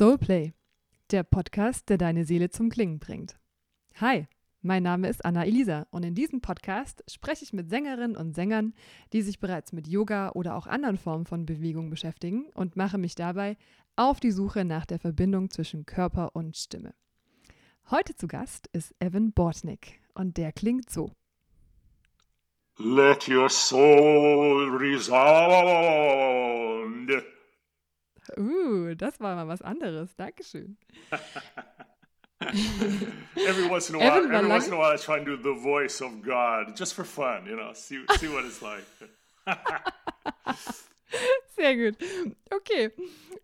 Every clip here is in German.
Soulplay, der Podcast, der deine Seele zum Klingen bringt. Hi, mein Name ist Anna Elisa und in diesem Podcast spreche ich mit Sängerinnen und Sängern, die sich bereits mit Yoga oder auch anderen Formen von Bewegung beschäftigen und mache mich dabei auf die Suche nach der Verbindung zwischen Körper und Stimme. Heute zu Gast ist Evan Bortnick und der klingt so. Let your soul resound. Uh, das war mal was anderes. Dankeschön. every once in a while, every lang- once in a while, I try and do the voice of God just for fun, you know, see, see what it's like. Sehr gut. Okay,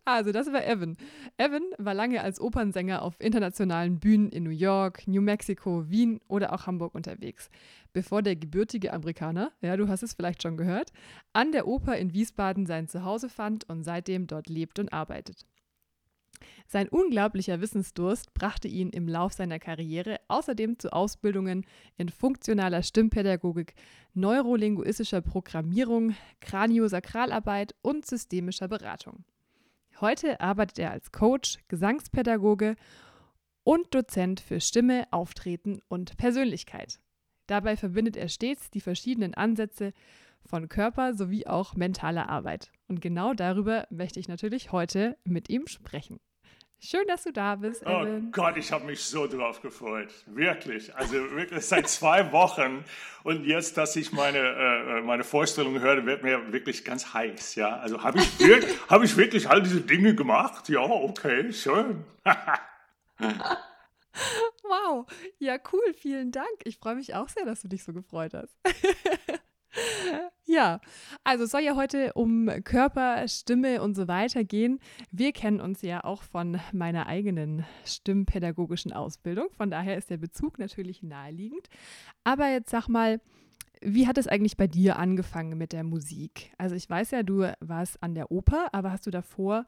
also das war Evan. Evan war lange als Opernsänger auf internationalen Bühnen in New York, New Mexico, Wien oder auch Hamburg unterwegs, bevor der gebürtige Amerikaner, ja, du hast es vielleicht schon gehört, an der Oper in Wiesbaden sein Zuhause fand und seitdem dort lebt und arbeitet. Sein unglaublicher Wissensdurst brachte ihn im Lauf seiner Karriere außerdem zu Ausbildungen in funktionaler Stimmpädagogik, neurolinguistischer Programmierung, Kraniosakralarbeit und systemischer Beratung. Heute arbeitet er als Coach, Gesangspädagoge und Dozent für Stimme, Auftreten und Persönlichkeit. Dabei verbindet er stets die verschiedenen Ansätze von Körper sowie auch mentaler Arbeit. Und genau darüber möchte ich natürlich heute mit ihm sprechen. Schön, dass du da bist. Oh Evan. Oh Gott, ich habe mich so drauf gefreut. Wirklich. Also wirklich seit zwei Wochen. Und jetzt, dass ich meine, äh, meine Vorstellung höre, wird mir wirklich ganz heiß. Ja, also habe ich, wirklich, hab ich wirklich all diese Dinge gemacht? Ja, okay, schön. wow. Ja, cool. Vielen Dank. Ich freue mich auch sehr, dass du dich so gefreut hast. Ja, also es soll ja heute um Körper, Stimme und so weiter gehen. Wir kennen uns ja auch von meiner eigenen stimmpädagogischen Ausbildung. Von daher ist der Bezug natürlich naheliegend. Aber jetzt sag mal, wie hat es eigentlich bei dir angefangen mit der Musik? Also ich weiß ja, du warst an der Oper, aber hast du davor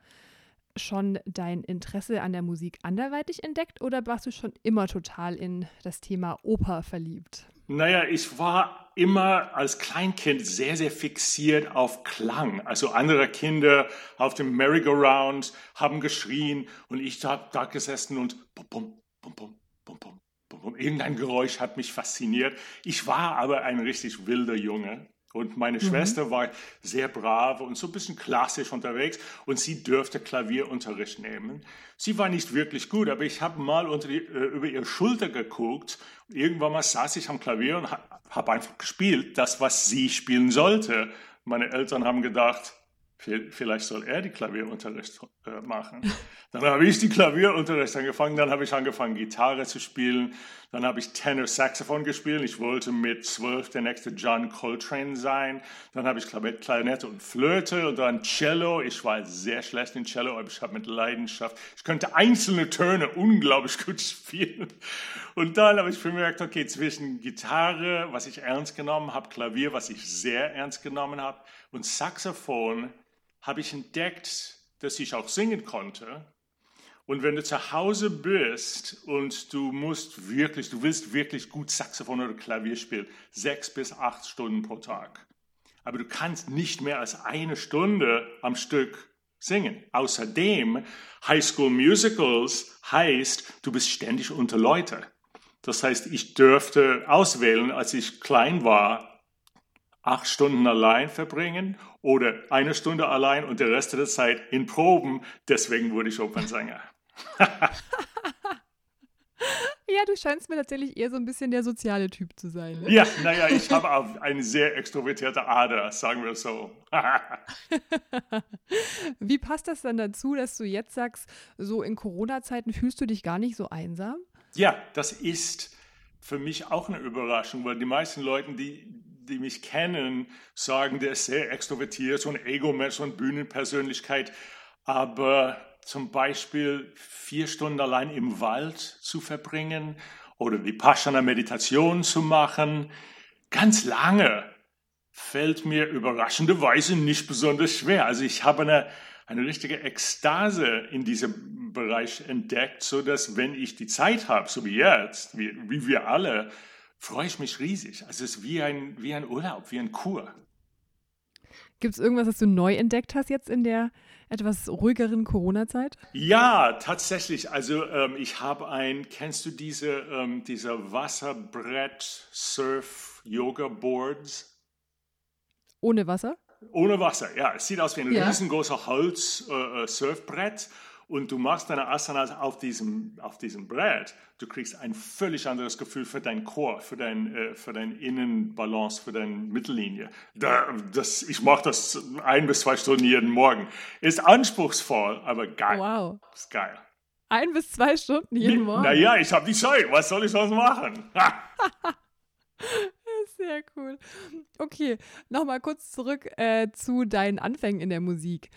schon dein Interesse an der Musik anderweitig entdeckt oder warst du schon immer total in das Thema Oper verliebt? Naja, ich war immer als Kleinkind sehr, sehr fixiert auf Klang. Also andere Kinder auf dem Merry-Go-Round haben geschrien und ich habe da gesessen und bum, bum, bum, bum, bum, bum, bum. Irgendein Geräusch hat mich fasziniert. Ich war aber ein richtig wilder Junge. Und meine mhm. Schwester war sehr brav und so ein bisschen klassisch unterwegs und sie dürfte Klavierunterricht nehmen. Sie war nicht wirklich gut, aber ich habe mal die, äh, über ihre Schulter geguckt. Irgendwann mal saß ich am Klavier und habe einfach gespielt, das, was sie spielen sollte. Meine Eltern haben gedacht, Vielleicht soll er die Klavierunterricht äh, machen. Dann habe ich die Klavierunterricht angefangen, dann habe ich angefangen, Gitarre zu spielen, dann habe ich Tenor Saxophon gespielt. Ich wollte mit zwölf der nächste John Coltrane sein. Dann habe ich Klarinette und Flöte und dann Cello. Ich war sehr schlecht in Cello, aber ich habe mit Leidenschaft, ich könnte einzelne Töne unglaublich gut spielen. Und dann habe ich bemerkt, okay, zwischen Gitarre, was ich ernst genommen habe, Klavier, was ich sehr ernst genommen habe, und Saxophon, habe ich entdeckt, dass ich auch singen konnte. Und wenn du zu Hause bist und du musst wirklich, du willst wirklich gut Saxophon oder Klavier spielen, sechs bis acht Stunden pro Tag. Aber du kannst nicht mehr als eine Stunde am Stück singen. Außerdem, High School Musicals heißt, du bist ständig unter Leute. Das heißt, ich dürfte auswählen, als ich klein war, acht Stunden allein verbringen oder eine Stunde allein und der Rest der Zeit in Proben. Deswegen wurde ich Opernsänger. Ja, du scheinst mir tatsächlich eher so ein bisschen der soziale Typ zu sein. Ne? Ja, naja, ich habe auch eine sehr extrovertierte Ader, sagen wir so. Wie passt das dann dazu, dass du jetzt sagst, so in Corona-Zeiten fühlst du dich gar nicht so einsam? Ja, das ist für mich auch eine Überraschung, weil die meisten Leute, die, die mich kennen, sagen, der ist sehr extrovertiert, ein Ego-Mensch, eine Bühnenpersönlichkeit. Aber zum Beispiel vier Stunden allein im Wald zu verbringen oder die Paschana Meditation zu machen, ganz lange fällt mir überraschenderweise nicht besonders schwer. Also ich habe eine, eine richtige Ekstase in diesem Bereich entdeckt, so dass wenn ich die Zeit habe, so wie jetzt, wie, wie wir alle, freue ich mich riesig. Also es ist wie ein, wie ein Urlaub, wie ein Kur. Gibt es irgendwas, was du neu entdeckt hast jetzt in der etwas ruhigeren Corona-Zeit? Ja, tatsächlich. Also ähm, ich habe ein, kennst du diese, ähm, diese Wasserbrett-Surf-Yoga-Boards? Ohne Wasser? Ohne Wasser, ja. Es sieht aus wie ein Ja. riesengroßer Holz-Surfbrett. Und du machst deine Asanas auf diesem, auf diesem Brett. Du kriegst ein völlig anderes Gefühl für deinen Chor, für dein, äh, für dein Innenbalance, für deine Mittellinie. Da, das, ich mache das ein bis zwei Stunden jeden Morgen. Ist anspruchsvoll, aber geil. Wow. Ist geil. Ein bis zwei Stunden jeden Morgen. Naja, ich habe die Zeit. Was soll ich sonst machen? Sehr cool. Okay, nochmal kurz zurück äh, zu deinen Anfängen in der Musik.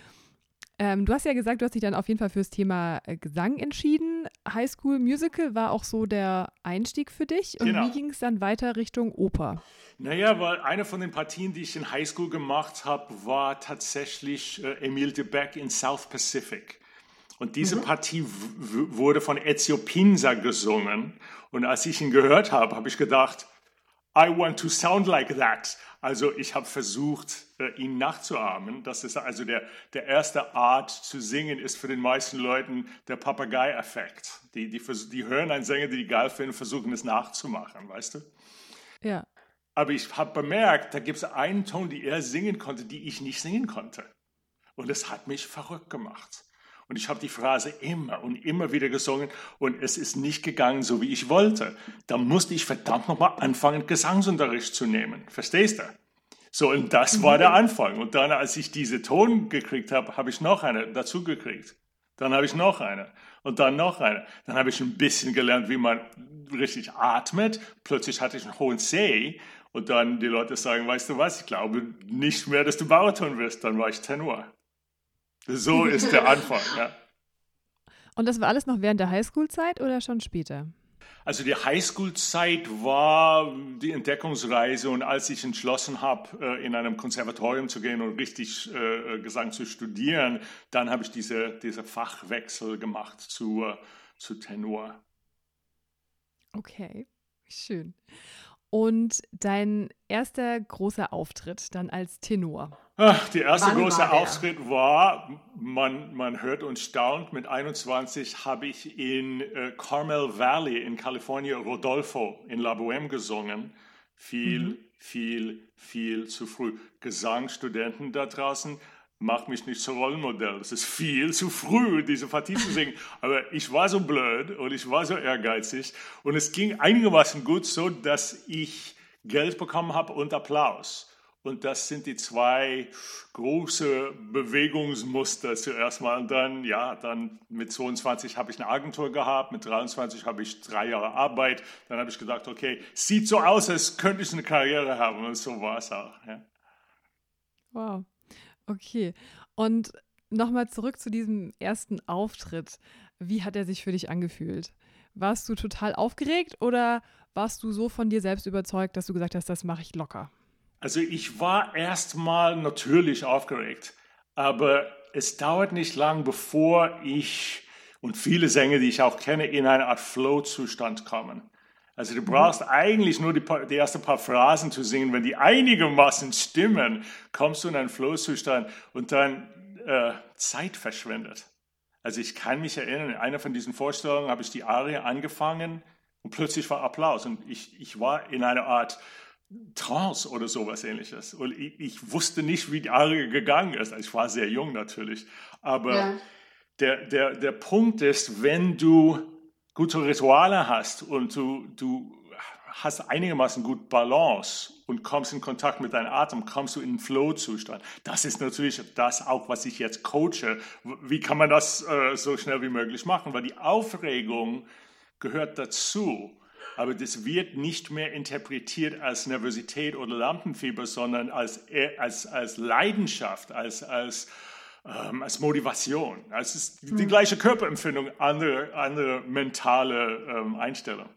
Ähm, du hast ja gesagt, du hast dich dann auf jeden Fall fürs Thema äh, Gesang entschieden. High School Musical war auch so der Einstieg für dich. Und Genau. wie ging es dann weiter Richtung Oper? Naja, weil eine von den Partien, die ich in Highschool gemacht habe, war tatsächlich äh, Emile de Beck in South Pacific. Und diese Partie w- w- wurde von Ezio Pinza gesungen. Und als ich ihn gehört habe, habe ich gedacht, I want to sound like that. Also ich habe versucht, äh, ihn nachzuahmen. Das ist also der, der erste Art zu singen, ist für den meisten Leuten der Papagei-Effekt. Die, die, die hören einen Sänger, die die geil finden, versuchen es nachzumachen, weißt du? Ja. Aber ich habe bemerkt, da gibt es einen Ton, die er singen konnte, die ich nicht singen konnte. Und das hat mich verrückt gemacht. Und ich habe die Phrase immer und immer wieder gesungen und es ist nicht gegangen, so wie ich wollte. Da musste ich verdammt nochmal anfangen, Gesangsunterricht zu nehmen. Verstehst du? So, und das war der Anfang. Und dann, als ich diese Ton gekriegt habe, habe ich noch eine dazu gekriegt. Dann habe ich noch eine und dann noch eine. Dann habe ich ein bisschen gelernt, wie man richtig atmet. Plötzlich hatte ich einen hohen C und dann die Leute sagen, weißt du was, ich glaube nicht mehr, dass du Bariton wirst. Dann war ich Tenor. So ist der Anfang. Ja. Und das war alles noch während der Highschool-Zeit oder schon später? Also die Highschool-Zeit war die Entdeckungsreise und als ich entschlossen habe, äh, in einem Konservatorium zu gehen und richtig äh, Gesang zu studieren, dann habe ich diese, diese Fachwechsel gemacht zu, zu Tenor. Okay, schön. Und dein erster großer Auftritt dann als Tenor. Ach, der erste Wann große war? Auftritt war, man, man hört und staunt, mit 21 habe ich in äh, Carmel Valley in Kalifornien Rodolfo in La Boheme gesungen. Viel, viel, viel zu früh. Gesangsstudenten da draußen, macht mich nicht zum Rollenmodell. Es ist viel zu früh, diese Partie zu singen. Aber ich war so blöd und ich war so ehrgeizig und es ging einigermaßen gut so, dass ich Geld bekommen habe und Applaus. Und das sind die zwei große Bewegungsmuster zuerst mal. Und dann, ja, dann mit 22 habe ich eine Agentur gehabt, mit 23 habe ich drei Jahre Arbeit. Dann habe ich gedacht, okay, sieht so aus, als könnte ich eine Karriere haben. Und so war es auch. Ja. Wow. Okay. Und nochmal zurück zu diesem ersten Auftritt. Wie hat er sich für dich angefühlt? Warst du total aufgeregt oder warst du so von dir selbst überzeugt, dass du gesagt hast, das mache ich locker? Also ich war erstmal natürlich aufgeregt, aber es dauert nicht lang, bevor ich und viele Sänger, die ich auch kenne, in eine Art Flow-Zustand kommen. Also du brauchst eigentlich nur die, die ersten paar Phrasen zu singen. Wenn die einigermaßen stimmen, kommst du in einen Flow-Zustand und dann äh, Zeit verschwendet. Also ich kann mich erinnern, in einer von diesen Vorstellungen habe ich die Arie angefangen und plötzlich war Applaus und ich, ich war in einer Art Trance oder sowas ähnliches. Und ich, ich wusste nicht, wie die Arie gegangen ist. Ich war sehr jung natürlich. Aber Ja. der, der, der Punkt ist, wenn du gute Rituale hast und du, du hast einigermaßen gut Balance und kommst in Kontakt mit deinem Atem, kommst du in den Flow-Zustand. Das ist natürlich das auch, was ich jetzt coache. Wie kann man das äh, so schnell wie möglich machen? Weil die Aufregung gehört dazu. Aber das wird nicht mehr interpretiert als Nervosität oder Lampenfieber, sondern als, als, als Leidenschaft, als, als, ähm, als Motivation. Es ist die gleiche Körperempfindung, andere, andere mentale ähm, Einstellung.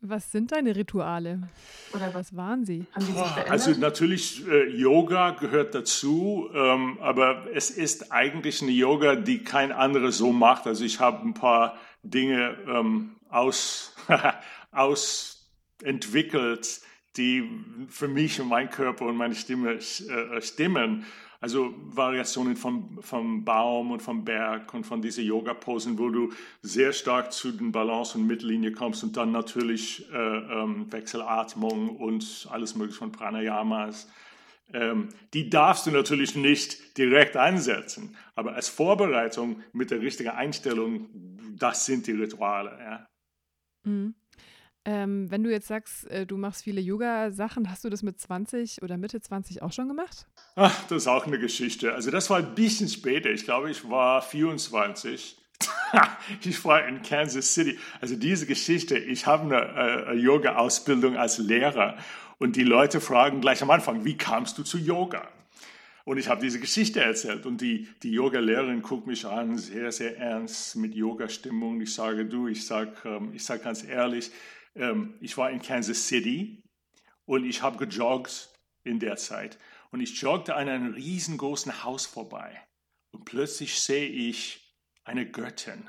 Was sind deine Rituale? Oder Was waren sie? haben die sich verändert? Also natürlich, äh, Yoga gehört dazu, ähm, aber es ist eigentlich eine Yoga, die kein anderer so macht. Also ich habe ein paar Dinge ähm, aus, ausentwickelt, die für mich und meinen Körper und meine Stimme äh, stimmen. Also Variationen vom, vom Baum und vom Berg und von diesen Yoga-Posen, wo du sehr stark zu den Balance- und Mittellinie kommst und dann natürlich äh, ähm, Wechselatmung und alles mögliche von Pranayamas. Ähm, die darfst du natürlich nicht direkt einsetzen, aber als Vorbereitung mit der richtigen Einstellung, das sind die Rituale. Ja. Mhm. Ähm, wenn du jetzt sagst, äh, du machst viele Yoga-Sachen, hast du das mit 20 oder Mitte 20 auch schon gemacht? Ach, das ist auch eine Geschichte. Also das war ein bisschen später. Ich glaube, ich war 24. ich war in Kansas City. Also diese Geschichte, ich habe eine, äh, eine Yoga-Ausbildung als Lehrer und die Leute fragen gleich am Anfang, wie kamst du zu Yoga? Und ich habe diese Geschichte erzählt und die, die Yoga-Lehrerin guckt mich an, sehr, sehr ernst mit Yoga-Stimmung. Ich sage, du, ich sage ähm, ich sag ganz ehrlich, ähm, ich war in Kansas City und ich habe gejoggt in der Zeit. Und ich joggte an einem riesengroßen Haus vorbei. Und plötzlich sehe ich eine Göttin.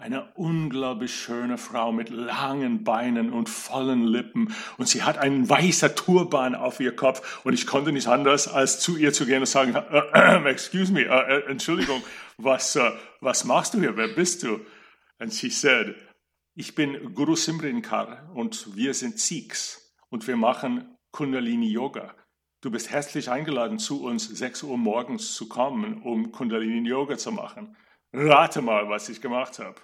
Eine unglaublich schöne Frau mit langen Beinen und vollen Lippen. Und sie hat einen weißen Turban auf ihr Kopf. Und ich konnte nicht anders, als zu ihr zu gehen und sagen, äh, äh, excuse me, äh, äh Entschuldigung, was, äh, was machst du hier? Wer bist du? And she said, ich bin Guru Simrinkar und wir sind Sikhs und wir machen Kundalini Yoga. Du bist herzlich eingeladen, zu uns 6 Uhr morgens zu kommen, um Kundalini Yoga zu machen. Rate mal, was ich gemacht habe.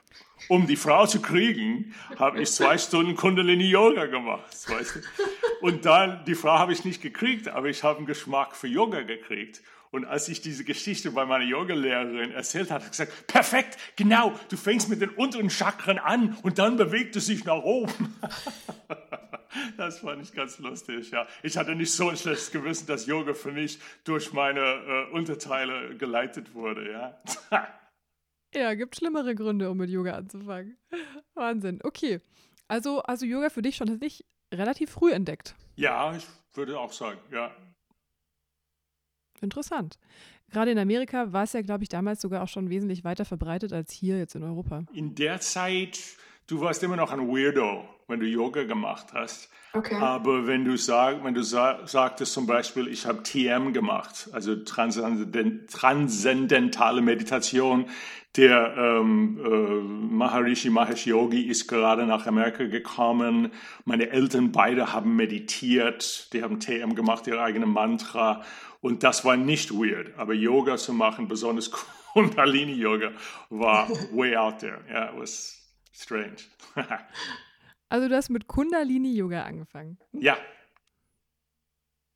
Um die Frau zu kriegen, habe ich zwei Stunden Kundalini Yoga gemacht. Weißt du? Und dann, die Frau habe ich nicht gekriegt, aber ich habe einen Geschmack für Yoga gekriegt. Und als ich diese Geschichte bei meiner Yogalehrerin erzählt habe, hat sie gesagt, perfekt, genau, du fängst mit den unteren Chakren an und dann bewegt es sich nach oben. das fand ich ganz lustig, ja. Ich hatte nicht so ein schlechtes Gewissen, dass Yoga für mich durch meine äh, Unterteile geleitet wurde, ja. ja, gibt schlimmere Gründe, um mit Yoga anzufangen. Wahnsinn. Okay. Also, also Yoga für dich schon tatsächlich relativ früh entdeckt. Ja, ich würde auch sagen, ja. Interessant. Gerade in Amerika war es ja, glaube ich, damals sogar auch schon wesentlich weiter verbreitet als hier jetzt in Europa. In der Zeit, du warst immer noch ein Weirdo, wenn du Yoga gemacht hast. Okay. Aber wenn du, sag, wenn du sa sagtest zum Beispiel, ich habe TM gemacht, also Transzendent transzendentale Meditation, der ähm, äh, Maharishi Mahesh Yogi ist gerade nach Amerika gekommen. Meine Eltern beide haben meditiert, die haben TM gemacht, ihr eigenes Mantra. Und das war nicht weird, aber Yoga zu machen, besonders Kundalini-Yoga, war way out there. Yeah, it was strange. also du hast mit Kundalini-Yoga angefangen? Ja.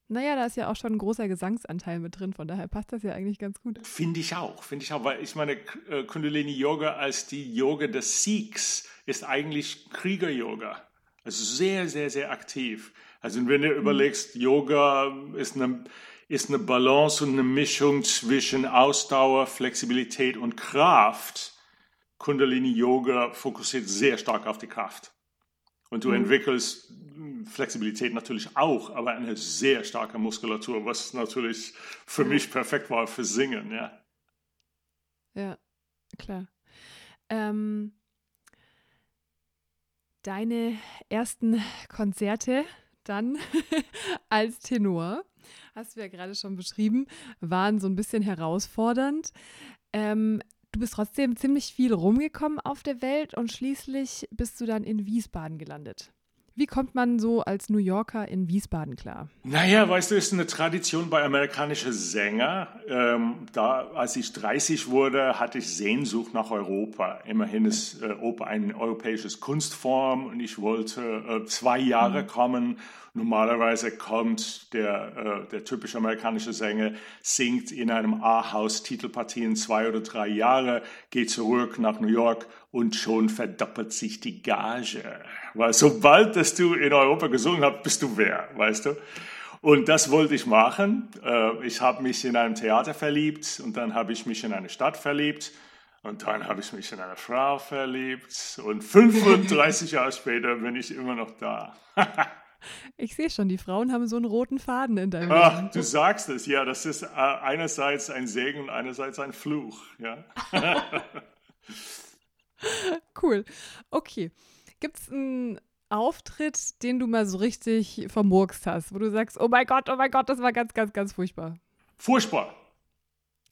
Naja, da ist ja auch schon ein großer Gesangsanteil mit drin, von daher passt das ja eigentlich ganz gut. Finde ich auch, finde ich auch, weil ich meine, äh, Kundalini-Yoga als die Yoga des Sikhs ist eigentlich Krieger-Yoga. Also sehr, sehr, sehr aktiv. Also wenn du mhm. überlegst, Yoga ist eine ist eine Balance und eine Mischung zwischen Ausdauer, Flexibilität und Kraft. Kundalini Yoga fokussiert sehr stark auf die Kraft. Und du mhm. entwickelst Flexibilität natürlich auch, aber eine sehr starke Muskulatur, was natürlich für mhm. mich perfekt war für Singen, ja. Ja, klar. Ähm, deine ersten Konzerte dann als Tenor hast du ja gerade schon beschrieben, waren so ein bisschen herausfordernd. Ähm, du bist trotzdem ziemlich viel rumgekommen auf der Welt und schließlich bist du dann in Wiesbaden gelandet. Wie kommt man so als New Yorker in Wiesbaden klar? Naja, weißt du, es ist eine Tradition bei amerikanischen Sängern. Ähm, da, als ich 30 wurde, hatte ich Sehnsucht nach Europa. Immerhin ist äh, Oper ein europäisches Kunstform und ich wollte äh, zwei Jahre mhm. kommen Normalerweise kommt der, äh, der typische amerikanische Sänger, singt in einem A-Haus Titelpartien zwei oder drei Jahre, geht zurück nach New York und schon verdoppelt sich die Gage. Weil sobald dass du in Europa gesungen hast, bist du wer, weißt du? Und das wollte ich machen. Äh, ich habe mich in einem Theater verliebt und dann habe ich mich in eine Stadt verliebt. Und dann habe ich mich in eine Frau verliebt und 35 Jahre später bin ich immer noch da. Ich sehe schon, die Frauen haben so einen roten Faden in deinem Ach, Leben. Du sagst es, ja, das ist äh, einerseits ein Segen und einerseits ein Fluch. Ja. cool. Okay. Gibt es ein Auftritt, den du mal so richtig vermurkst hast, wo du sagst, oh mein Gott, oh mein Gott, das war ganz, ganz, ganz furchtbar? Furchtbar.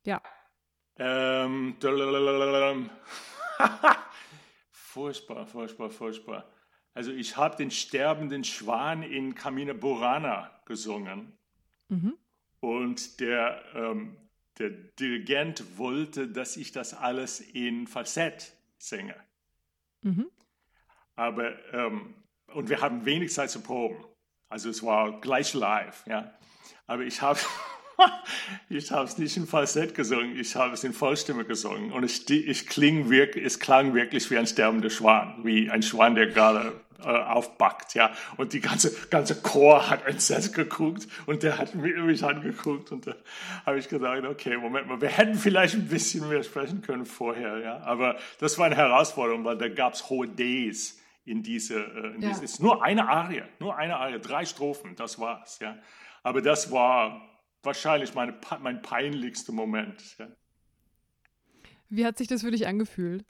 Ja. Ähm, furchtbar, furchtbar, furchtbar. Also ich habe den sterbenden Schwan in Camina Burana gesungen. Mhm. Und der, ähm, der Dirigent wollte, dass ich das alles in Falsett singe. Mhm. Aber, ähm, und wir haben wenig Zeit zu proben. Also es war gleich live, ja. Aber ich habe ich habe es nicht in Falsett gesungen, ich habe es in Vollstimme gesungen. Und ich, ich kling wirklich, es klang wirklich wie ein sterbender Schwan, wie ein Schwan, der gerade aufbackt, ja. Und die ganze, ganze Chor hat entsetzt geguckt und der hat mich angeguckt und da habe ich gesagt, okay, Moment mal, wir hätten vielleicht ein bisschen mehr sprechen können vorher, ja. Aber das war eine Herausforderung, weil da gab es hohe Ds in diese, äh, in ja. diese, ist nur eine Arie, nur eine Arie, drei Strophen, das war's, ja. Aber das war wahrscheinlich meine, mein peinlichster Moment. Ja. Wie hat sich das für dich angefühlt?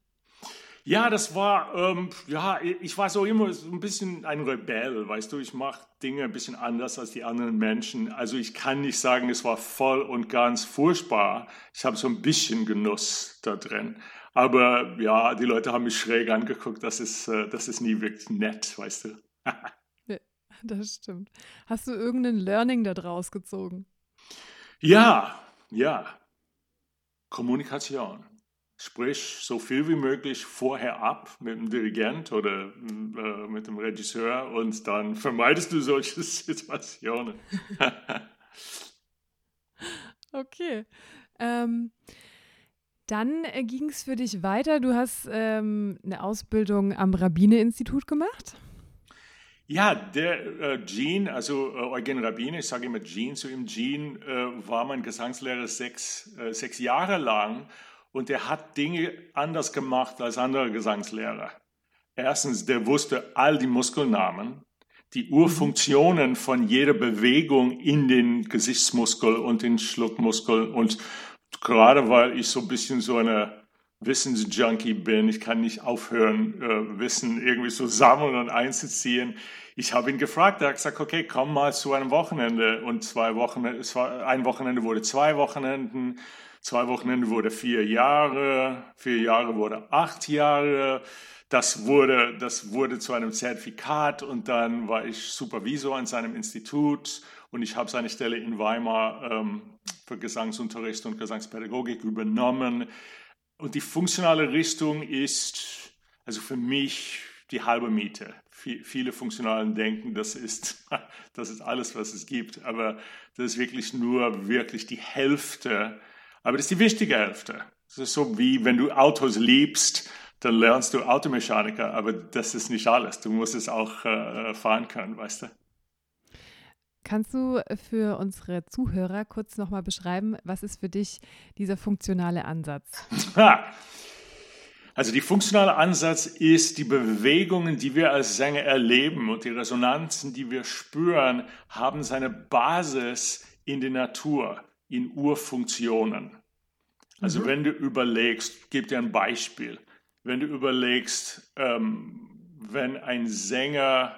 Ja, das war, ähm, ja, ich war so immer so ein bisschen ein Rebell, weißt du, ich mache Dinge ein bisschen anders als die anderen Menschen. Also ich kann nicht sagen, es war voll und ganz furchtbar. Ich habe so ein bisschen Genuss da drin. Aber ja, die Leute haben mich schräg angeguckt, das ist, äh, das ist nie wirklich nett, weißt du. das stimmt. Hast du irgendein Learning da draus gezogen? Ja, ja. Kommunikation. Sprich so viel wie möglich vorher ab mit dem Dirigent oder äh, mit dem Regisseur und dann vermeidest du solche Situationen. okay. Ähm, dann äh, ging es für dich weiter. Du hast ähm, eine Ausbildung am Rabbine-Institut gemacht. Ja, der äh, Gene, also äh, Eugen Rabbine, ich sage immer Gene zu ihm, Gene äh, war mein Gesangslehrer sechs, äh, sechs Jahre lang und er hat Dinge anders gemacht als andere Gesangslehrer. Erstens, der wusste all die Muskelnamen, die Urfunktionen von jeder Bewegung in den Gesichtsmuskel und den Schluckmuskel und gerade weil ich so ein bisschen so eine Wissensjunkie bin. Ich kann nicht aufhören, äh, Wissen irgendwie zu sammeln und einzuziehen. Ich habe ihn gefragt, er hat gesagt, okay, komm mal zu einem Wochenende. Und zwei Wochenende, ein Wochenende wurde zwei Wochenenden, zwei Wochenende wurde vier Jahre, vier Jahre wurde acht Jahre. Das wurde, das wurde zu einem Zertifikat und dann war ich Supervisor an seinem Institut und ich habe seine Stelle in Weimar ähm, für Gesangsunterricht und Gesangspädagogik übernommen. Und die funktionale Richtung ist, also für mich, die halbe Miete. Viele Funktionalen denken, das ist, das ist alles, was es gibt. Aber das ist wirklich nur wirklich die Hälfte. Aber das ist die wichtige Hälfte. Das ist so wie, wenn du Autos liebst, dann lernst du Automechaniker. Aber das ist nicht alles. Du musst es auch äh, fahren können, weißt du? Kannst du für unsere Zuhörer kurz nochmal beschreiben, was ist für dich dieser funktionale Ansatz? Also der funktionale Ansatz ist die Bewegungen, die wir als Sänger erleben und die Resonanzen, die wir spüren, haben seine Basis in der Natur, in Urfunktionen. Also mhm. wenn du überlegst, gebe dir ein Beispiel, wenn du überlegst, ähm, wenn ein Sänger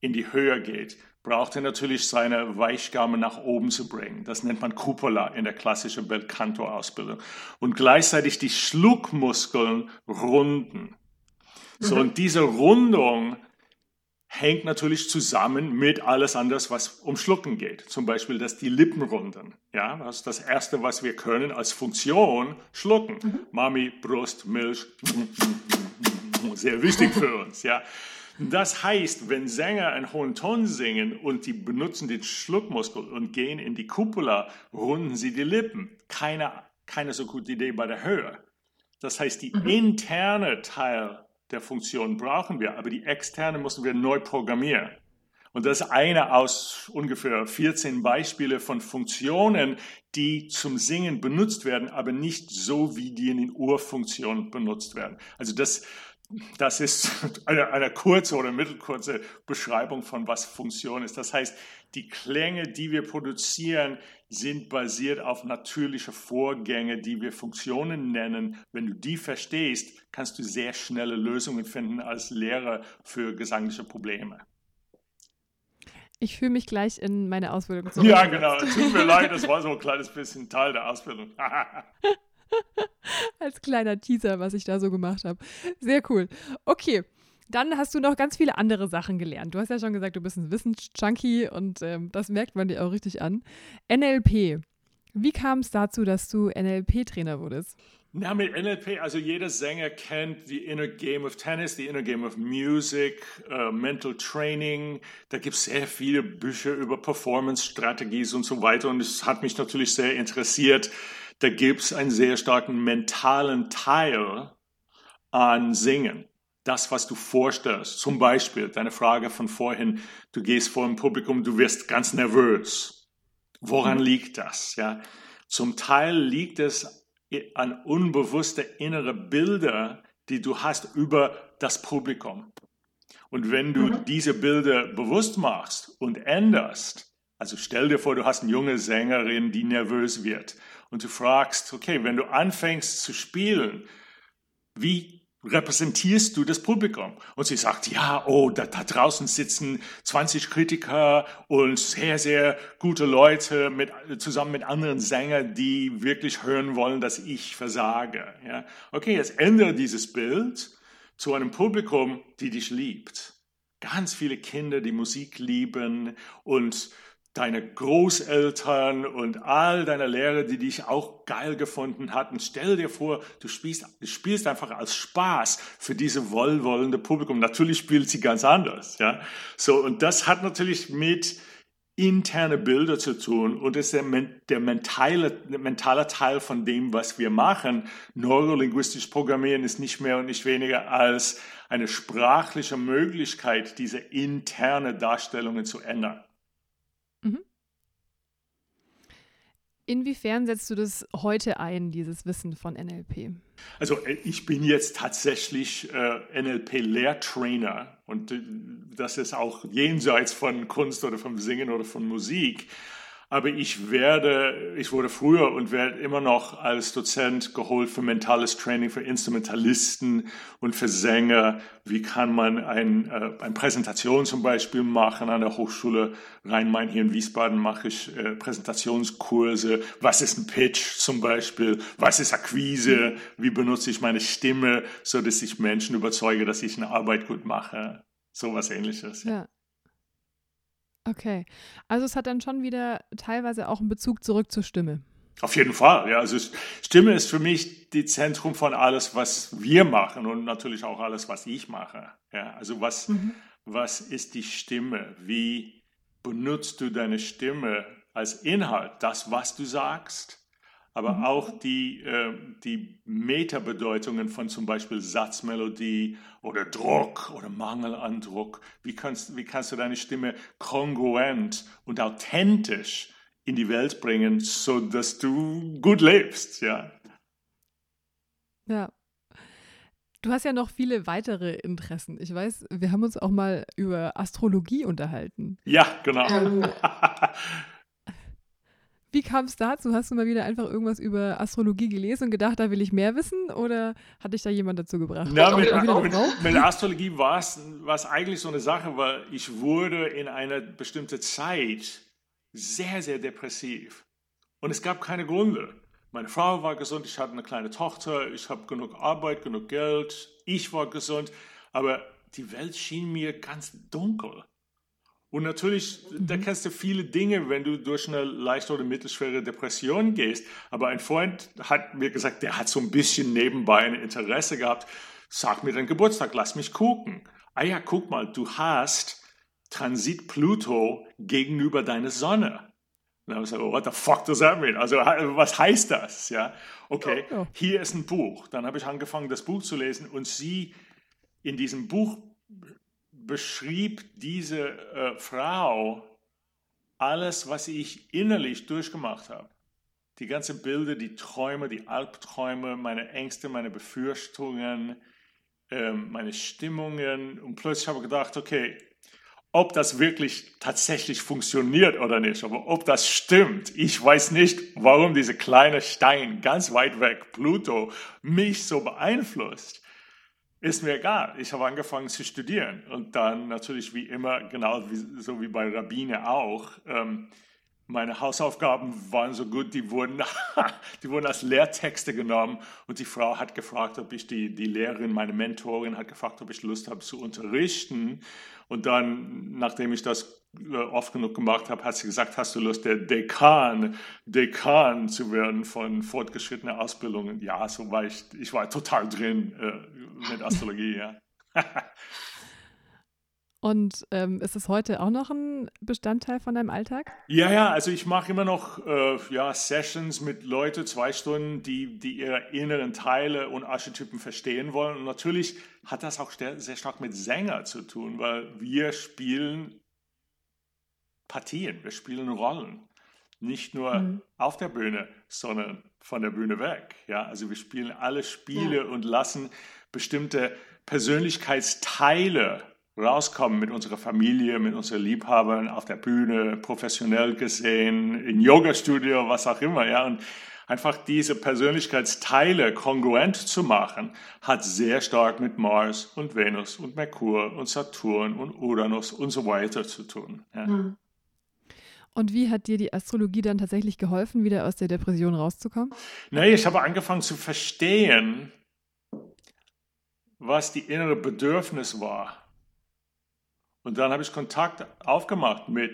in die Höhe geht, braucht er natürlich seine Weichgabe nach oben zu bringen. Das nennt man Cupola in der klassischen Belcanto-Ausbildung. Und gleichzeitig die Schluckmuskeln runden. So, mhm. und diese Rundung hängt natürlich zusammen mit alles anderes, was um Schlucken geht. Zum Beispiel, dass die Lippen runden. Ja, das ist das Erste, was wir können als Funktion, schlucken. Mhm. Mami, Brust, Milch, sehr wichtig für uns. Ja, das heißt, wenn Sänger einen hohen Ton singen und die benutzen den Schluckmuskel und gehen in die Cupula, runden sie die Lippen. Keine, keine so gute Idee bei der Höhe. Das heißt, die mhm. interne Teil der Funktion brauchen wir, aber die externe müssen wir neu programmieren. Und das ist eine aus ungefähr 14 Beispiele von Funktionen, die zum Singen benutzt werden, aber nicht so, wie die in den Urfunktionen benutzt werden. Also das, Das ist eine, eine kurze oder mittelkurze Beschreibung von was Funktion ist. Das heißt, die Klänge, die wir produzieren, sind basiert auf natürliche Vorgänge, die wir Funktionen nennen. Wenn du die verstehst, kannst du sehr schnelle Lösungen finden als Lehrer für gesangliche Probleme. Ich fühle mich gleich in meine Ausbildung zurück. Ja, genau. Tut mir leid, das war so ein kleines bisschen Teil der Ausbildung. Als kleiner Teaser, was ich da so gemacht habe. Sehr cool. Okay. Dann hast du noch ganz viele andere Sachen gelernt. Du hast ja schon gesagt, du bist ein Wissensjunkie und ähm, das merkt man dir auch richtig an. NLP. Wie kam es dazu, dass du NLP-Trainer wurdest? Na, mit NLP, also jeder Sänger kennt die Inner Game of Tennis, die Inner Game of Music, uh, Mental Training. Da gibt es sehr viele Bücher über Performance-Strategies und so weiter. Und es hat mich natürlich sehr interessiert. Da gibt es einen sehr starken mentalen Teil an Singen. Das, was du vorstellst. Zum Beispiel deine Frage von vorhin. Du gehst vor dem Publikum, du wirst ganz nervös. Woran mhm. liegt das? Ja, zum Teil liegt es an unbewusste innere Bilder, die du hast über das Publikum. Und wenn du mhm. diese Bilder bewusst machst und änderst, also stell dir vor, du hast eine junge Sängerin, die nervös wird und du fragst, okay, wenn du anfängst zu spielen, wie repräsentierst du das Publikum? Und sie sagt, ja, oh, da, da draußen sitzen 20 Kritiker und sehr, sehr gute Leute mit, zusammen mit anderen Sängern, die wirklich hören wollen, dass ich versage. Ja? Okay, jetzt ändere dieses Bild zu einem Publikum, die dich liebt. Ganz viele Kinder, die Musik lieben und deine Großeltern und all deine Lehrer, die dich auch geil gefunden hatten. Stell dir vor, du spielst, du spielst einfach als Spaß für diese wohlwollende Publikum. Natürlich spielt sie ganz anders, ja. So, und das hat natürlich mit interne Bilder zu tun und ist der, der mentale, der mentale Teil von dem, was wir machen. Neurolinguistisch Programmieren ist nicht mehr und nicht weniger als eine sprachliche Möglichkeit, diese interne Darstellungen zu ändern. Inwiefern setzt du das heute ein, dieses Wissen von NLP? Also äh, ich bin jetzt tatsächlich äh, NLP-Lehrtrainer und äh, das ist auch jenseits von Kunst oder vom Singen oder von Musik. Aber ich werde, ich wurde früher und werde immer noch als Dozent geholt für mentales Training für Instrumentalisten und für Sänger. Wie kann man ein, äh, eine Präsentation zum Beispiel machen an der Hochschule Rhein-Main hier in Wiesbaden mache ich äh, Präsentationskurse. Was ist ein Pitch zum Beispiel? Was ist Akquise? Wie benutze ich meine Stimme, so dass ich Menschen überzeuge, dass ich eine Arbeit gut mache? So was ähnliches. Ja. Okay. Also es hat dann schon wieder teilweise auch einen Bezug zurück zur Stimme. Auf jeden Fall, ja. Also Stimme ist für mich die Zentrum von alles, was wir machen und natürlich auch alles, was ich mache. Ja, also was, mhm. was ist die Stimme? Wie benutzt du deine Stimme als Inhalt? Das, was du sagst? Aber mhm. auch die, äh, die Metabedeutungen von zum Beispiel Satzmelodie oder Druck oder Mangel an Druck. Wie kannst, wie kannst du deine Stimme kongruent und authentisch in die Welt bringen, so dass du gut lebst, ja? Ja. Du hast ja noch viele weitere Interessen. Ich weiß, wir haben uns auch mal über Astrologie unterhalten. Ja, genau. Ähm, Wie kam es dazu? Hast du mal wieder einfach irgendwas über Astrologie gelesen und gedacht, da will ich mehr wissen? Oder hat dich da jemand dazu gebracht? Ja, mit, mit, mit Astrologie war es eigentlich so eine Sache, weil ich wurde in einer bestimmten Zeit sehr, sehr depressiv. Und es gab keine Gründe. Meine Frau war gesund, ich hatte eine kleine Tochter, ich habe genug Arbeit, genug Geld, ich war gesund, aber die Welt schien mir ganz dunkel. Und natürlich, mhm. da kennst du viele Dinge, wenn du durch eine leichte oder mittelschwere Depression gehst. Aber ein Freund hat mir gesagt, der hat so ein bisschen nebenbei ein Interesse gehabt. Sag mir deinen Geburtstag, lass mich gucken. Ah ja, guck mal, du hast Transit Pluto gegenüber deiner Sonne. dann habe ich gesagt, what the fuck does that mean? Also, was heißt das? Ja, okay, hier ist ein Buch. Dann habe ich angefangen, das Buch zu lesen und sie in diesem Buch beschrieb diese äh, Frau alles, was ich innerlich durchgemacht habe. Die ganzen Bilder, die Träume, die Albträume, meine Ängste, meine Befürchtungen, ähm, meine Stimmungen. Und plötzlich habe ich gedacht, okay, ob das wirklich tatsächlich funktioniert oder nicht, aber ob das stimmt, ich weiß nicht, warum dieser kleine Stein ganz weit weg, Pluto, mich so beeinflusst. Ist mir egal. Ich habe angefangen zu studieren und dann natürlich wie immer, genau wie, so wie bei Rabbine auch, ähm, meine Hausaufgaben waren so gut, die wurden, die wurden als Lehrtexte genommen und die Frau hat gefragt, ob ich, die, die Lehrerin, meine Mentorin hat gefragt, ob ich Lust habe zu unterrichten. Und dann, nachdem ich das äh, oft genug gemacht habe, hat sie gesagt, hast du Lust, der Dekan, Dekan zu werden von fortgeschrittener Ausbildung? Ja, so war ich, ich war total drin äh, mit Astrologie, ja. Und ähm, ist es heute auch noch ein Bestandteil von deinem Alltag? Ja, ja, also ich mache immer noch äh, ja, Sessions mit Leuten, zwei Stunden, die, die ihre inneren Teile und Archetypen verstehen wollen. Und natürlich hat das auch sehr, sehr stark mit Sänger zu tun, weil wir spielen Partien, wir spielen Rollen. Nicht nur mhm. auf der Bühne, sondern von der Bühne weg. Ja, also wir spielen alle Spiele ja. und lassen bestimmte Persönlichkeitsteile rauskommen mit unserer Familie, mit unseren Liebhabern auf der Bühne, professionell gesehen, im Yoga-Studio, was auch immer, ja. Und einfach diese Persönlichkeitsteile kongruent zu machen, hat sehr stark mit Mars und Venus und Merkur und Saturn und Uranus und so weiter zu tun. Ja. Hm. Und wie hat dir die Astrologie dann tatsächlich geholfen, wieder aus der Depression rauszukommen? Nee, ich habe angefangen zu verstehen, was die innere Bedürfnis war und dann habe ich Kontakt aufgemacht mit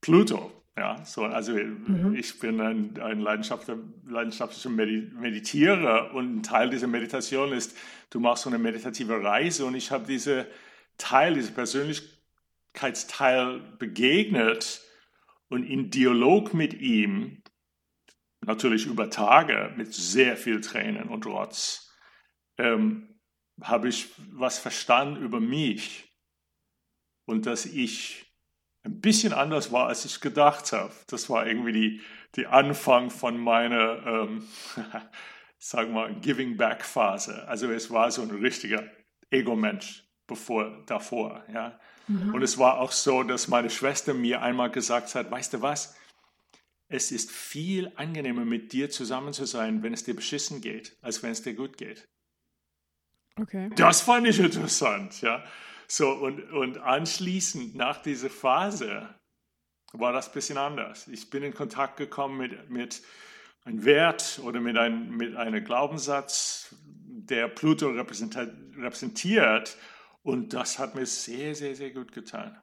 Pluto. Ja, so, also mhm. ich bin ein, ein leidenschaftlicher, leidenschaftlicher Meditierer und ein Teil dieser Meditation ist, du machst so eine meditative Reise und ich habe diese Teil, diese Persönlichkeitsteil begegnet und in Dialog mit ihm, natürlich über Tage mit sehr viel Tränen und Rotz, ähm, habe ich was verstanden über mich und dass ich ein bisschen anders war, als ich gedacht habe. Das war irgendwie die, die Anfang von meiner, ähm, sagen wir, Giving Back Phase. Also es war so ein richtiger Ego-Mensch bevor, davor. Ja. Mhm. Und es war auch so, dass meine Schwester mir einmal gesagt hat, weißt du was? Es ist viel angenehmer, mit dir zusammen zu sein, wenn es dir beschissen geht, als wenn es dir gut geht. Okay. Das fand ich interessant, ja. So, und, und anschließend nach dieser Phase war das ein bisschen anders. Ich bin in Kontakt gekommen mit, mit einem Wert oder mit, ein, mit einem Glaubenssatz, der Pluto repräsentiert. Und das hat mir sehr, sehr, sehr gut getan.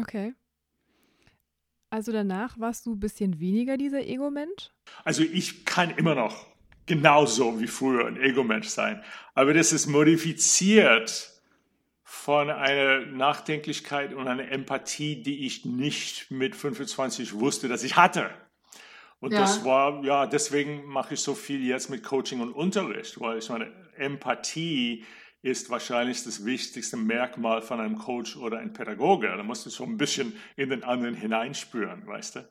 Okay. Also danach warst du ein bisschen weniger dieser Ego-Mensch? Also ich kann immer noch genauso wie früher ein Ego-Mensch sein. Aber das ist modifiziert von einer Nachdenklichkeit und einer Empathie, die ich nicht mit 25 wusste, dass ich hatte. Und ja. das war, ja, deswegen mache ich so viel jetzt mit Coaching und Unterricht, weil ich meine, Empathie ist wahrscheinlich das wichtigste Merkmal von einem Coach oder einem Pädagoge. Da musst du so ein bisschen in den anderen hineinspüren, weißt du?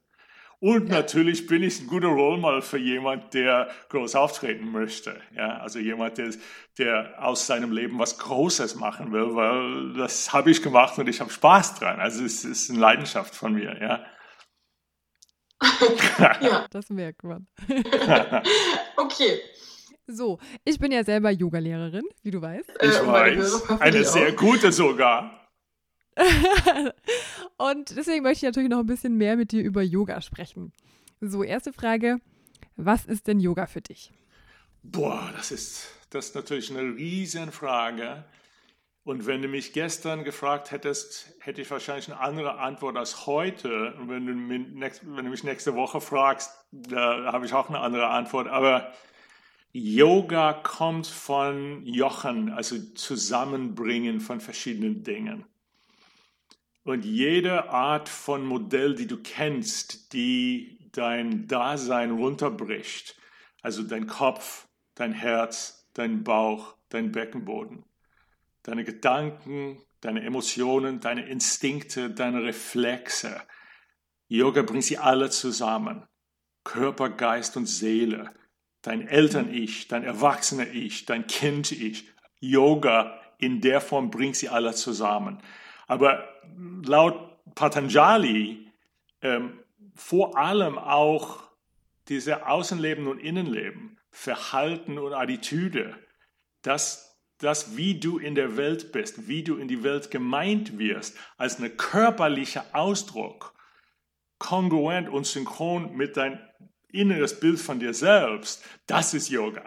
Und natürlich bin ich ein guter Rollmodel für jemand, der groß auftreten möchte. Ja, also jemand, der, der aus seinem Leben was Großes machen will, weil das habe ich gemacht und ich habe Spaß dran. Also es ist eine Leidenschaft von mir, ja. ja. Das merkt man. okay. So, ich bin ja selber Yogalehrerin, wie du weißt. Ich äh, weiß. Eine sehr gute sogar. und deswegen möchte ich natürlich noch ein bisschen mehr mit dir über Yoga sprechen. So, erste Frage: Was ist denn Yoga für dich? Boah, das ist, das ist natürlich eine Riesenfrage. Und wenn du mich gestern gefragt hättest, hätte ich wahrscheinlich eine andere Antwort als heute. Und wenn du, mich, wenn du mich nächste Woche fragst, da habe ich auch eine andere Antwort. Aber Yoga kommt von Jochen, also Zusammenbringen von verschiedenen Dingen. Und jede Art von Modell, die du kennst, die dein Dasein runterbricht, also dein Kopf, dein Herz, dein Bauch, dein Beckenboden, deine Gedanken, deine Emotionen, deine Instinkte, deine Reflexe. Yoga bringt sie alle zusammen. Körper, Geist und Seele. dein Eltern-Ich, dein Erwachsene-Ich, dein Kind-Ich. Yoga in der Form bringt sie alle zusammen. Aber laut Patanjali ähm, vor allem auch diese Außenleben und Innenleben, Verhalten und Attitüde, das, das, wie du in der Welt bist, wie du in die Welt gemeint wirst, als ein körperlicher Ausdruck, kongruent und synchron mit dein inneres Bild von dir selbst, das ist Yoga.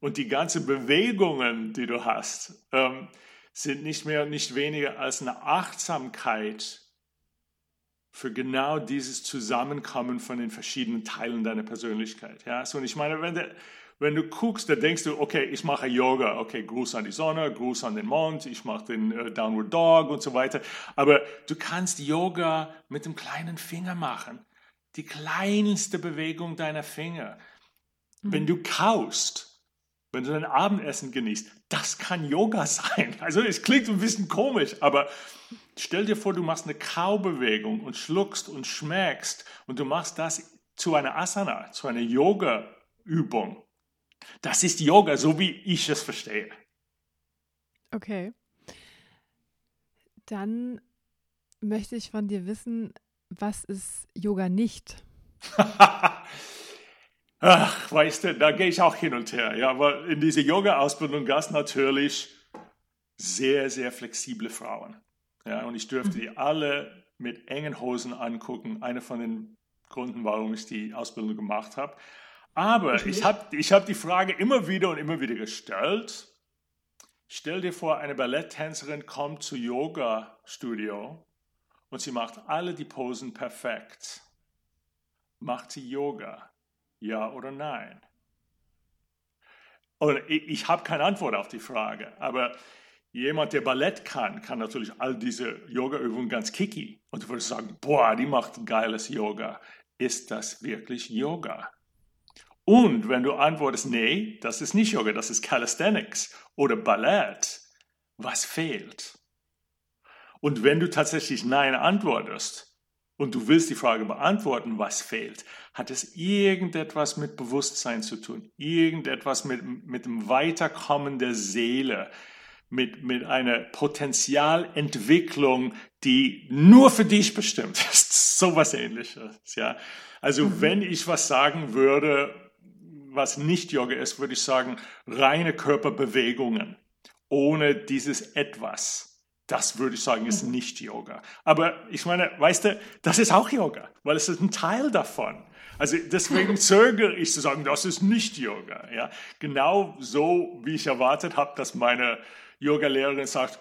Und die ganzen Bewegungen, die du hast, ähm, sind nicht mehr und nicht weniger als eine Achtsamkeit für genau dieses Zusammenkommen von den verschiedenen Teilen deiner Persönlichkeit. Ja, so und ich meine, wenn, der, wenn du guckst, dann denkst du, okay, ich mache Yoga, okay, Gruß an die Sonne, Gruß an den Mond, ich mache den äh, Downward Dog und so weiter. Aber du kannst Yoga mit dem kleinen Finger machen. Die kleinste Bewegung deiner Finger. Mhm. Wenn du kaust, wenn du dein Abendessen genießt, das kann Yoga sein. Also es klingt ein bisschen komisch, aber stell dir vor, du machst eine Kaubewegung und schluckst und schmeckst und du machst das zu einer Asana, zu einer Yoga-Übung. Das ist Yoga, so wie ich es verstehe. Okay. Dann möchte ich von dir wissen, was ist Yoga nicht? Ach, weißt du, da gehe ich auch hin und her. Ja, weil in diese Yoga-Ausbildung gab es natürlich sehr, sehr flexible Frauen. Ja, und ich dürfte die alle mit engen Hosen angucken. Einer von den Gründen, warum ich die Ausbildung gemacht habe. Aber ich habe ich hab die Frage immer wieder und immer wieder gestellt. Stell dir vor, eine Balletttänzerin kommt zu Yoga-Studio und sie macht alle die Posen perfekt. Macht sie Yoga? Ja oder nein? Und ich, habe keine Antwort auf die Frage, aber jemand, der Ballett kann, kann natürlich all diese Yoga-Übungen ganz kicky. Und du würdest sagen, boah, die macht geiles Yoga. Ist das wirklich Yoga? Und wenn du antwortest, nee, das ist nicht Yoga, das ist Calisthenics oder Ballett, was fehlt? Und wenn du tatsächlich Nein antwortest, und du willst die Frage beantworten, was fehlt, hat es irgendetwas mit Bewusstsein zu tun, irgendetwas mit, mit dem Weiterkommen der Seele, mit, mit einer Potenzialentwicklung, die nur für dich bestimmt ist. So was ähnliches, ja. Also mhm. wenn ich was sagen würde, was nicht Yoga ist, würde ich sagen, reine Körperbewegungen, ohne dieses Etwas. Das würde ich sagen, ist nicht Yoga. Aber ich meine, weißt du, das ist auch Yoga, weil es ist ein Teil davon. Also deswegen zögere ich zu sagen, das ist nicht Yoga. Ja, genau so, wie ich erwartet habe, dass meine Yoga-Lehrerin sagt,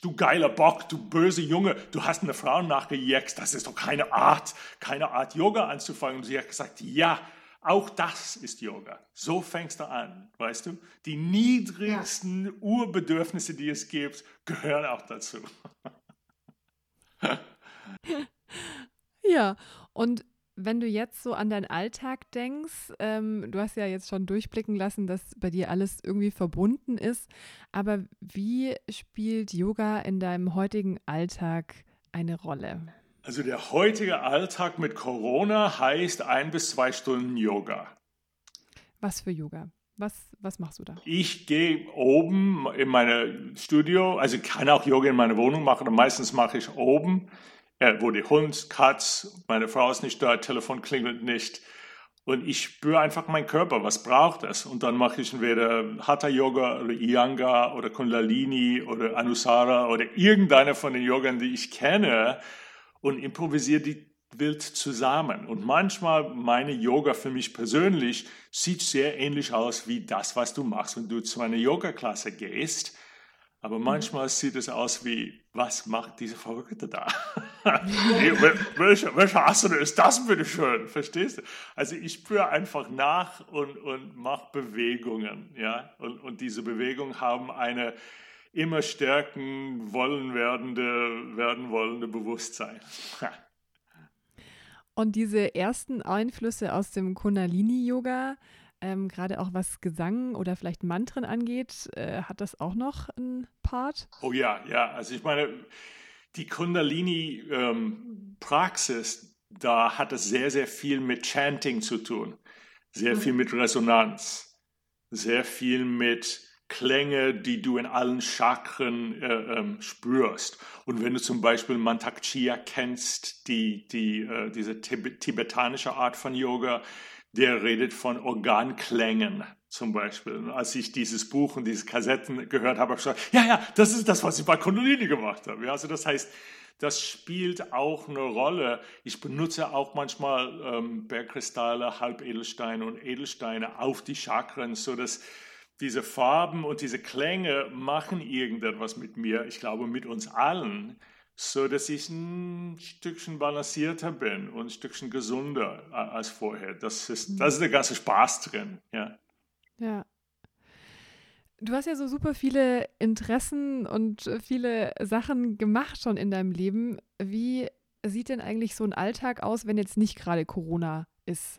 du geiler Bock, du böse Junge, du hast eine Frau nachgejext, das ist doch keine Art, keine Art Yoga anzufangen. Und sie hat gesagt, ja, auch das ist Yoga. So fängst du an, weißt du? Die niedrigsten ja. Urbedürfnisse, die es gibt, gehören auch dazu. ja, und wenn du jetzt so an deinen Alltag denkst, ähm, du hast ja jetzt schon durchblicken lassen, dass bei dir alles irgendwie verbunden ist, aber wie spielt Yoga in deinem heutigen Alltag eine Rolle? Also der heutige Alltag mit Corona heißt ein bis zwei Stunden Yoga. Was für Yoga? Was, was machst du da? Ich gehe oben in mein Studio, also ich kann auch Yoga in meiner Wohnung machen, aber meistens mache ich oben, äh, wo die Hund, Katz, meine Frau ist nicht da, Telefon klingelt nicht. Und ich spüre einfach meinen Körper, was braucht es? Und dann mache ich entweder Hatha Yoga oder Iyengar oder Kundalini oder Anusara oder irgendeine von den Yogern, die ich kenne und improvisiere die wild zusammen. Und manchmal meine Yoga für mich persönlich sieht sehr ähnlich aus wie das, was du machst, wenn du zu einer Yoga-Klasse gehst. Aber mhm. manchmal sieht es aus wie, was macht diese Verrückte da? welcher, welcher Asana ist das bitte schön? Verstehst du? Also ich spüre einfach nach und, und mache Bewegungen. Ja? Und, und diese Bewegungen haben eine immer stärken wollen werdende, werden wollende Bewusstsein. Und diese ersten Einflüsse aus dem Kundalini-Yoga, ähm, gerade auch was Gesang oder vielleicht Mantren angeht, äh, hat das auch noch einen Part? Oh ja, ja. Also ich meine, die Kundalini-Praxis, ähm, da hat es sehr, sehr viel mit Chanting zu tun. sehr viel mit Resonanz, sehr viel mit Klänge, die du in allen Chakren äh, ähm, spürst. Und wenn du zum Beispiel Mantak Chia kennst, die, die, äh, diese tibetanische Art von Yoga, der redet von Organklängen zum Beispiel. Und als ich dieses Buch und diese Kassetten gehört habe, habe ich gesagt, ja, ja, das ist das, was ich bei Kundalini gemacht habe. Ja, also das heißt, das spielt auch eine Rolle. Ich benutze auch manchmal ähm, Bergkristalle, Halbedelsteine und Edelsteine auf die Chakren, sodass diese Farben und diese Klänge machen irgendetwas mit mir, ich glaube mit uns allen, so dass ich ein Stückchen balancierter bin und ein Stückchen gesunder als vorher. Das ist, mhm. das ist der ganze Spaß drin, ja. Ja. Du hast ja so super viele Interessen und viele Sachen gemacht schon in deinem Leben. Wie sieht denn eigentlich so ein Alltag aus, wenn jetzt nicht gerade Corona ist?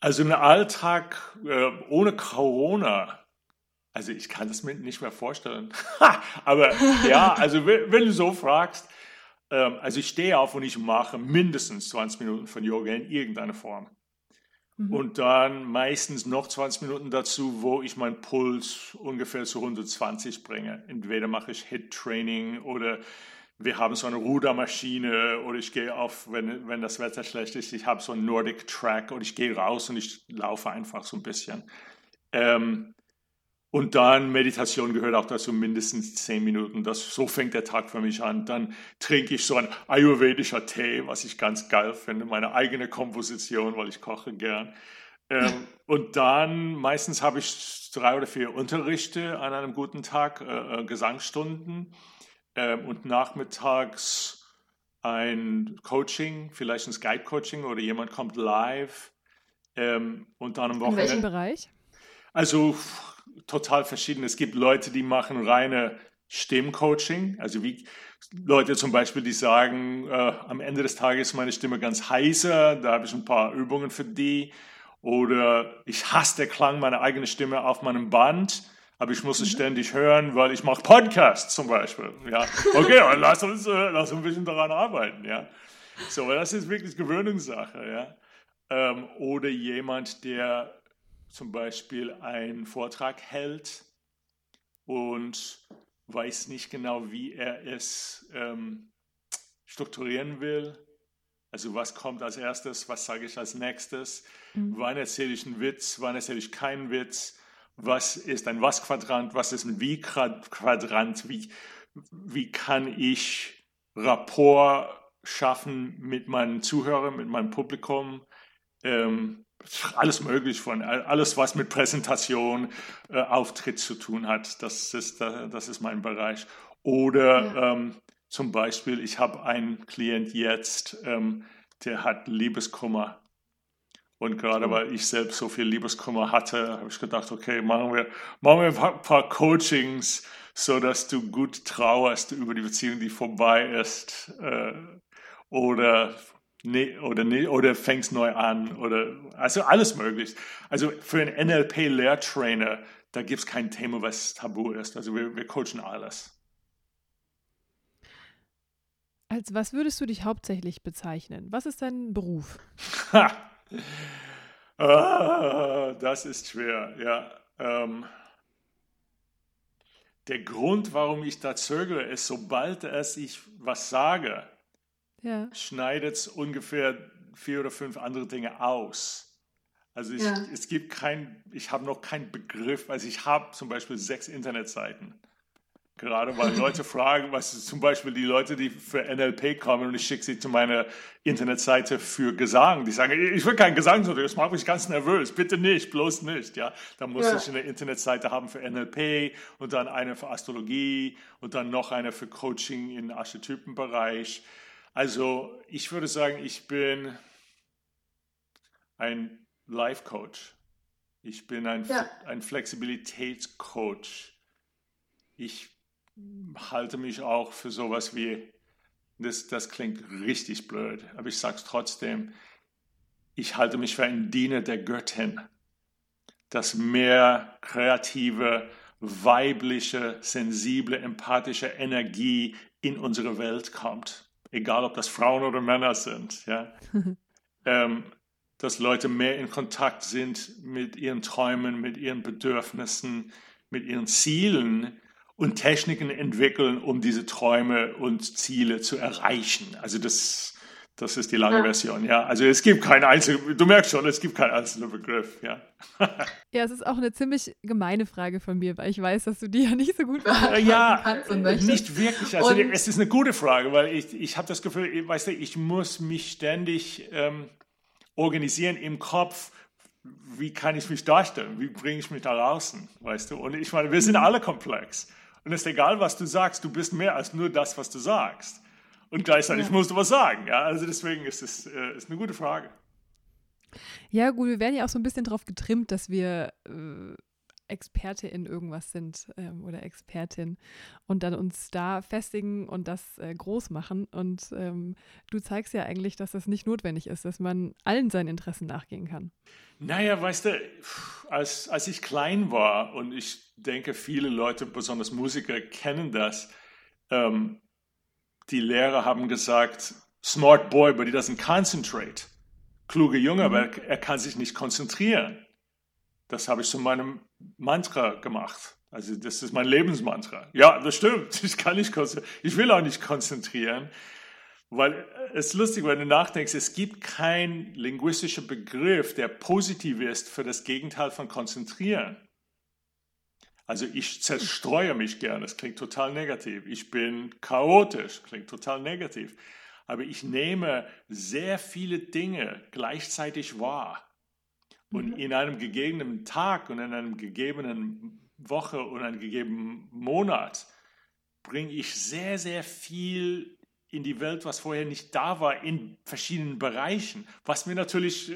Also ein Alltag äh, ohne Corona also ich kann das mir nicht mehr vorstellen. Aber ja, also wenn, du so fragst, ähm, also ich stehe auf und ich mache mindestens 20 Minuten von Yoga in irgendeiner Form. Mhm. Und dann meistens noch 20 Minuten dazu, wo ich meinen Puls ungefähr zu 120 bringe. Entweder mache ich Hit-Training oder wir haben so eine Rudermaschine oder ich gehe auf, wenn, wenn das Wetter schlecht ist, ich habe so einen Nordic Track und ich gehe raus und ich laufe einfach so ein bisschen. Ähm, und dann Meditation gehört auch dazu, mindestens zehn Minuten. Das, so fängt der Tag für mich an. Dann trinke ich so ein ayurvedischer Tee, was ich ganz geil finde, meine eigene Komposition, weil ich koche gern. Ähm, und dann meistens habe ich drei oder vier Unterrichte an einem guten Tag, äh, äh Gesangsstunden ähm, und nachmittags ein Coaching, vielleicht ein Skype-Coaching oder jemand kommt live. Ähm, und dann am Wochenende. In welchem Bereich? Also total verschieden. Es gibt Leute, die machen reine Stimmcoaching, also wie Leute zum Beispiel, die sagen, äh, am Ende des Tages ist meine Stimme ganz heiser, da habe ich ein paar Übungen für die. Oder ich hasse den Klang meiner eigenen Stimme auf meinem Band, aber ich muss es mhm. ständig hören, weil ich mache Podcasts zum Beispiel. Ja, okay, lass uns, äh, lass uns ein bisschen daran arbeiten. Ja, so, das ist wirklich Gewöhnungssache. Ja, ähm, oder jemand, der zum Beispiel einen Vortrag hält und weiß nicht genau, wie er es ähm, strukturieren will. Also was kommt als erstes, was sage ich als nächstes, mhm. wann erzähle ich einen Witz, wann erzähle ich keinen Witz, was ist ein Was-Quadrant, was ist ein Wie-Quadrant, wie, wie kann ich Rapport schaffen mit meinen Zuhörern, mit meinem Publikum. Ähm, alles möglich von, alles was mit Präsentation, äh, Auftritt zu tun hat, das ist, das ist mein Bereich. Oder ja. ähm, zum Beispiel, ich habe einen Klient jetzt, ähm, der hat Liebeskummer. Und gerade oh. weil ich selbst so viel Liebeskummer hatte, habe ich gedacht, okay, machen wir, machen wir ein paar, paar Coachings, so dass du gut trauerst über die Beziehung, die vorbei ist. Äh, oder nee, oder, nee, oder fängst neu an oder also alles möglich. Also für einen NLP-Lehrtrainer, da gibt es kein Thema, was tabu ist. Also wir, wir coachen alles. Als was würdest du dich hauptsächlich bezeichnen? Was ist dein Beruf? ah, das ist schwer, ja. Ähm, der Grund, warum ich da zögere, ist, sobald es ich was sage, ja. schneidet ungefähr vier oder fünf andere Dinge aus. Also ich, ja. es gibt kein, ich habe noch keinen Begriff, also ich habe zum Beispiel sechs Internetseiten. Gerade weil Leute fragen, was zum Beispiel die Leute, die für NLP kommen und ich schicke sie zu meiner Internetseite für Gesang, die sagen, ich will keinen Gesang, das macht mich ganz nervös, bitte nicht, bloß nicht, ja. Da muss ja. ich eine Internetseite haben für NLP und dann eine für Astrologie und dann noch eine für Coaching im Archetypenbereich. Also ich würde sagen, ich bin ein Life Coach. Ich bin ein, ja. ein Flexibilitätscoach. Ich halte mich auch für sowas wie, das, das klingt richtig blöd, aber ich sage es trotzdem, ich halte mich für einen Diener der Göttin, dass mehr kreative, weibliche, sensible, empathische Energie in unsere Welt kommt egal ob das Frauen oder Männer sind. Ja? ähm, dass Leute mehr in Kontakt sind mit ihren Träumen, mit ihren Bedürfnissen, mit ihren Zielen und Techniken entwickeln, um diese Träume und Ziele zu erreichen. Also das, das ist die lange ja. Version, ja. Also es gibt keinen einzigen, du merkst schon, es gibt keinen einzelnen Begriff, ja. ja, es ist auch eine ziemlich gemeine Frage von mir, weil ich weiß, dass du die ja nicht so gut beantworten ja, kannst und möchtest. Nicht wirklich. Also und es ist eine gute Frage, weil ich, ich habe das Gefühl, weißt du, ich muss mich ständig ähm, organisieren im Kopf, wie kann ich mich darstellen, wie bringe ich mich da draußen, weißt du. Und ich meine, wir sind mhm. alle komplex. Und es ist egal, was du sagst, du bist mehr als nur das, was du sagst. Und gleichzeitig ja. musst du was sagen. Ja? Also deswegen ist es äh, ist eine gute Frage. Ja, gut, wir werden ja auch so ein bisschen darauf getrimmt, dass wir äh, Experte in irgendwas sind ähm, oder Expertin und dann uns da festigen und das äh, groß machen. Und ähm, du zeigst ja eigentlich, dass das nicht notwendig ist, dass man allen seinen Interessen nachgehen kann. Naja, weißt du, als, als ich klein war und ich denke, viele Leute, besonders Musiker, kennen das, ähm, die Lehrer haben gesagt, smart boy, but he doesn't concentrate. Kluge Junge, mhm. aber er kann sich nicht konzentrieren. Das habe ich zu meinem Mantra gemacht. Also das ist mein Lebensmantra. Ja, das stimmt. Ich kann nicht konzentrieren. Ich will auch nicht konzentrieren, weil es ist lustig, wenn du nachdenkst, es gibt keinen linguistischen Begriff, der positiv ist für das Gegenteil von konzentrieren. Also ich zerstreue mich gerne, das klingt total negativ. Ich bin chaotisch, klingt total negativ. Aber ich nehme sehr viele Dinge gleichzeitig wahr. Und mhm. in einem gegebenen Tag und in einem gegebenen Woche und einem gegebenen Monat bringe ich sehr, sehr viel in die Welt, was vorher nicht da war, in verschiedenen Bereichen, was mir natürlich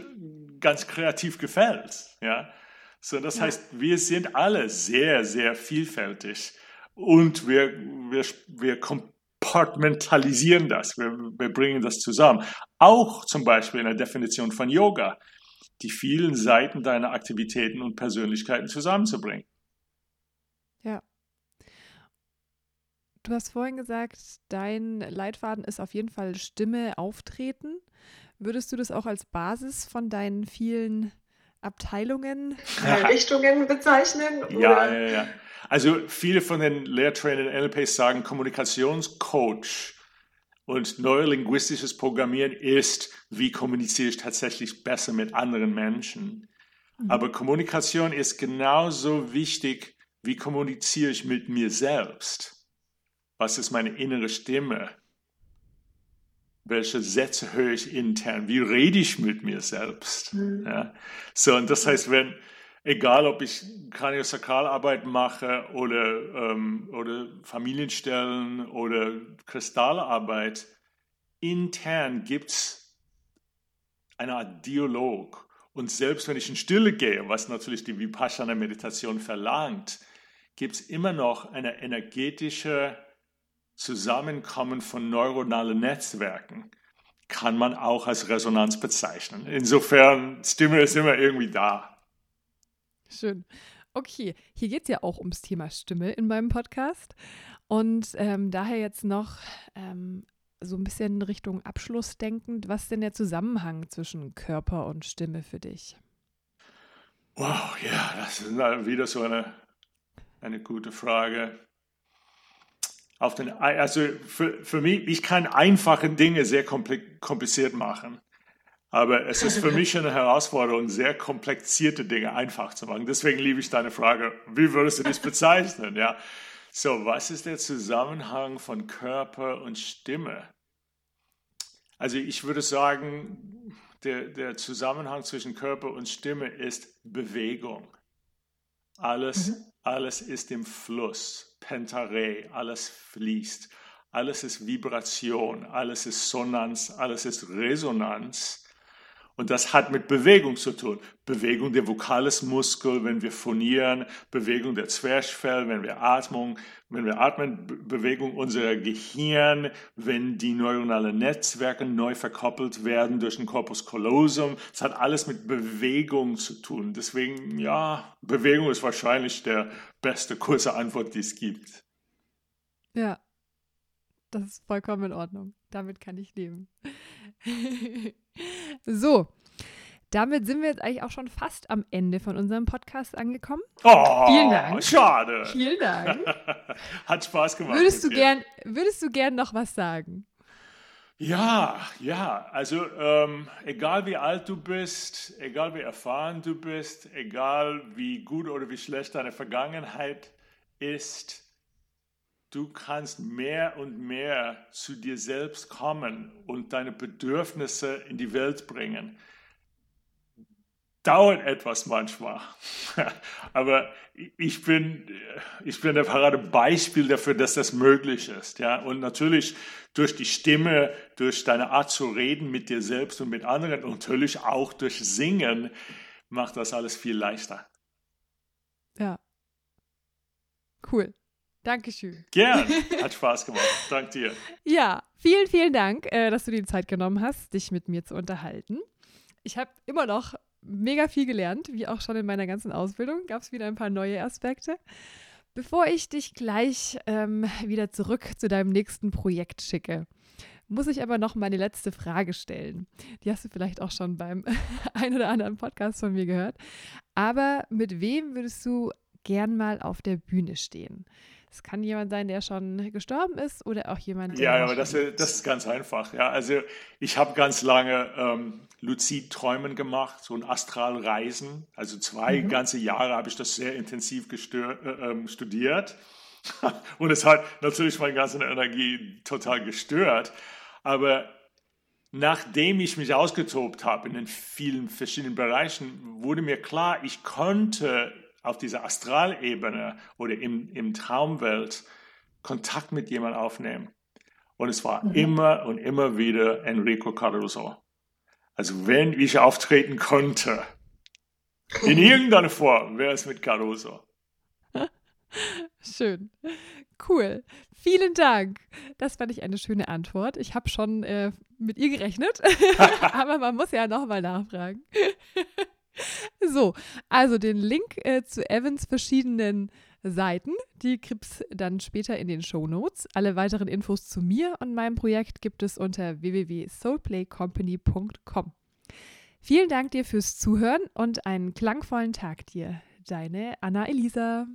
ganz kreativ gefällt. Ja? So, das ja. heißt, wir sind alle sehr, sehr vielfältig und wir, wir, wir kompartmentalisieren das, wir, wir bringen das zusammen. Auch zum Beispiel in der Definition von Yoga, die vielen Seiten deiner Aktivitäten und Persönlichkeiten zusammenzubringen. Ja. Du hast vorhin gesagt, dein Leitfaden ist auf jeden Fall Stimme auftreten. Würdest du das auch als Basis von deinen vielen Abteilungen, Richtungen bezeichnen? Oder? Ja, ja, ja. Also viele von den Lehrtrainern NLPs sagen, Kommunikationscoach und neurolinguistisches Programmieren ist, wie kommuniziere ich tatsächlich besser mit anderen Menschen. Mhm. Aber Kommunikation ist genauso wichtig, wie kommuniziere ich mit mir selbst. Was ist meine innere Stimme? Welche Sätze höre ich intern, wie rede ich mit mir selbst. Mhm. Ja? So, und das heißt, wenn, egal ob ich Kraniosakralarbeit mache oder, ähm, oder Familienstellen oder Kristallarbeit, intern gibt es eine Art Dialog. Und selbst wenn ich in Stille gehe, was natürlich die Vipassana-Meditation verlangt, gibt es immer noch eine energetische Zusammenkommen von neuronalen Netzwerken kann man auch als Resonanz bezeichnen. Insofern, Stimme ist immer irgendwie da. Schön. Okay, hier geht es ja auch ums Thema Stimme in meinem Podcast. Und ähm, daher jetzt noch ähm, so ein bisschen Richtung Abschluss denkend, was ist denn der Zusammenhang zwischen Körper und Stimme für dich? Wow, ja, das ist wieder so eine, eine gute Frage auf den, also für, für mich, ich kann einfache Dinge sehr kompliziert machen. Aber es ist für mich eine Herausforderung, sehr komplizierte Dinge einfach zu machen. Deswegen liebe ich deine Frage, wie würdest du das bezeichnen? Ja. So, was ist der Zusammenhang von Körper und Stimme? Also ich würde sagen, der, der Zusammenhang zwischen Körper und Stimme ist Bewegung. Alles, mhm. alles ist im Fluss. Pentare, alles fließt, alles ist Vibration, alles ist Sonanz, alles ist Resonanz. Und das hat mit Bewegung zu tun. Bewegung der Vokalismuskel, wenn wir phonieren, Bewegung der Zwerchfell, wenn wir atmen, wenn wir atmen, Bewegung unserer Gehirn, wenn die neuronalen Netzwerke neu verkoppelt werden durch den Corpus callosum. Das hat alles mit Bewegung zu tun. Deswegen, ja, Bewegung ist wahrscheinlich der beste kurze Antwort, die es gibt. Ja, das ist vollkommen in Ordnung. Damit kann ich leben. so, Damit sind wir jetzt eigentlich auch schon fast am Ende von unserem Podcast angekommen. Oh, Vielen Dank. schade. Vielen Dank. Hat Spaß gemacht. Würdest du, dir. gern, würdest du gern noch was sagen? Ja, ja, also ähm, egal wie alt du bist, egal wie erfahren du bist, egal wie gut oder wie schlecht deine Vergangenheit ist, du kannst mehr und mehr zu dir selbst kommen und deine Bedürfnisse in die Welt bringen. Dauert etwas manchmal, aber ich bin, ich bin gerade Beispiel dafür, dass das möglich ist. Ja? Und natürlich durch die Stimme, durch deine Art zu reden mit dir selbst und mit anderen und natürlich auch durch Singen macht das alles viel leichter. Ja. Cool. Dankeschön. Gern, hat Spaß gemacht. Dank dir. Ja, vielen, vielen Dank, äh, dass du dir die Zeit genommen hast, dich mit mir zu unterhalten. Ich habe immer noch mega viel gelernt, wie auch schon in meiner ganzen Ausbildung. Gab es wieder ein paar neue Aspekte. Bevor ich dich gleich ähm, wieder zurück zu deinem nächsten Projekt schicke, muss ich aber noch meine letzte Frage stellen. Die hast du vielleicht auch schon beim ein oder anderen Podcast von mir gehört. Aber mit wem würdest du gern mal auf der Bühne stehen? Es kann jemand sein, der schon gestorben ist oder auch jemand, der. Ja, aber das, das ist ganz einfach. Ja, also ich habe ganz lange ähm, Luzid-Träumen gemacht, so ein Astralreisen. Also zwei Mhm. ganze Jahre habe ich das sehr intensiv gestör, äh, ähm, studiert. Und es hat natürlich meine ganze Energie total gestört. Aber nachdem ich mich ausgetobt habe in den vielen verschiedenen Bereichen, wurde mir klar, ich konnte auf dieser Astralebene oder im, im Traumwelt Kontakt mit jemandem aufnehmen. Und es war immer und immer wieder Enrico Caruso. Also wenn ich auftreten konnte, in irgendeiner Form, wäre es mit Caruso. Schön. Cool. Vielen Dank. Das fand ich eine schöne Antwort. Ich habe schon äh, mit ihr gerechnet, aber man muss ja nochmal nachfragen. so, also den Link äh, zu Evans verschiedenen Seiten, die gibt's dann später in den Show Notes. Alle weiteren Infos zu mir und meinem Projekt gibt es unter www.soulplaycompany.com. Vielen Dank dir fürs Zuhören und einen klangvollen Tag dir. Deine Anna Elisa.